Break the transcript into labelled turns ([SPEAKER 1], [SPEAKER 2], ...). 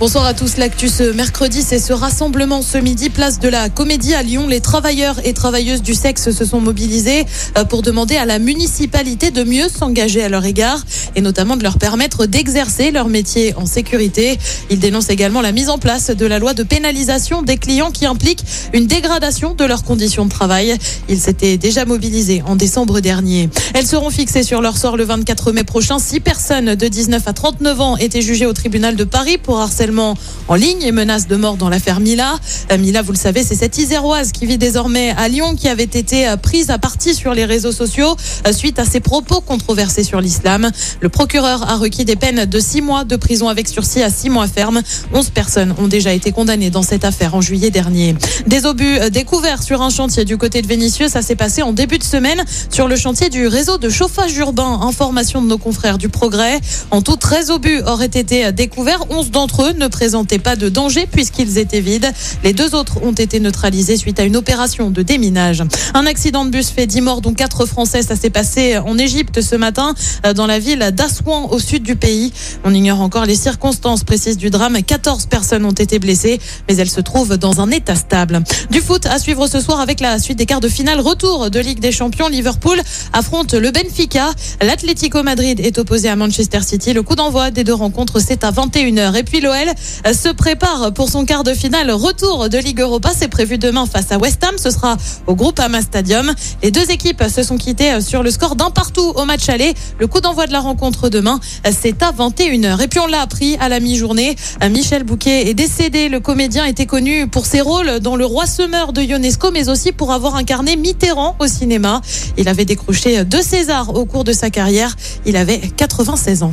[SPEAKER 1] Bonsoir à tous. L'actu ce mercredi, c'est ce rassemblement ce midi, place de la Comédie à Lyon. Les travailleurs et travailleuses du sexe se sont mobilisés euh, pour demander à la municipalité de mieux s'engager à leur égard et notamment de leur permettre d'exercer leur métier en sécurité. Ils dénoncent également la mise en place de la loi de pénalisation des clients qui implique une dégradation de leurs conditions de travail. Ils s'étaient déjà mobilisés en décembre dernier. Elles seront fixées sur leur sort le 24 mai prochain. Six personnes de 19 à 39 ans étaient jugées au tribunal de Paris pour harcèlement en ligne et menace de mort dans l'affaire Mila. Euh, Mila, vous le savez, c'est cette Iséroise qui vit désormais à Lyon qui avait été euh, prise à partie sur les réseaux sociaux euh, suite à ses propos controversés sur l'islam. Le procureur a requis des peines de six mois de prison avec sursis à six mois ferme. Onze personnes ont déjà été condamnées dans cette affaire en juillet dernier. Des obus découverts sur un chantier du côté de Vénissieux, ça s'est passé en début de semaine sur le chantier du réseau de chauffage urbain. Information de nos confrères du Progrès. En tout, 13 obus auraient été découverts. 11 d'entre eux ne présentaient pas de danger puisqu'ils étaient vides. Les deux autres ont été neutralisés suite à une opération de déminage. Un accident de bus fait 10 morts, dont 4 Français. Ça s'est passé en Égypte ce matin, euh, dans la ville d'Assouan, au sud du pays. On ignore encore les circonstances précises du drame. 14 personnes ont été blessées, mais elles se trouvent dans un état stable. Du foot à suivre ce soir avec la suite des quarts de finale. Retour de Ligue des Champions. Liverpool affronte le Benfica. L'Atlético Madrid est opposé à Manchester City. Le coup d'envoi des deux rencontres, c'est à 21h. Et puis l'OL se prépare pour son quart de finale retour de Ligue Europa. C'est prévu demain face à West Ham. Ce sera au groupe Ama Stadium. Les deux équipes se sont quittées sur le score d'un partout au match aller. Le coup d'envoi de la rencontre demain, c'est à 21h. Et puis on l'a appris à la mi-journée. Michel Bouquet est décédé. Le comédien était connu pour ses rôles dans Le Roi Semeur de Ionesco, mais aussi pour avoir incarné Mitterrand au cinéma. Il avait décroché deux Césars au cours de sa carrière. Il avait 96 ans.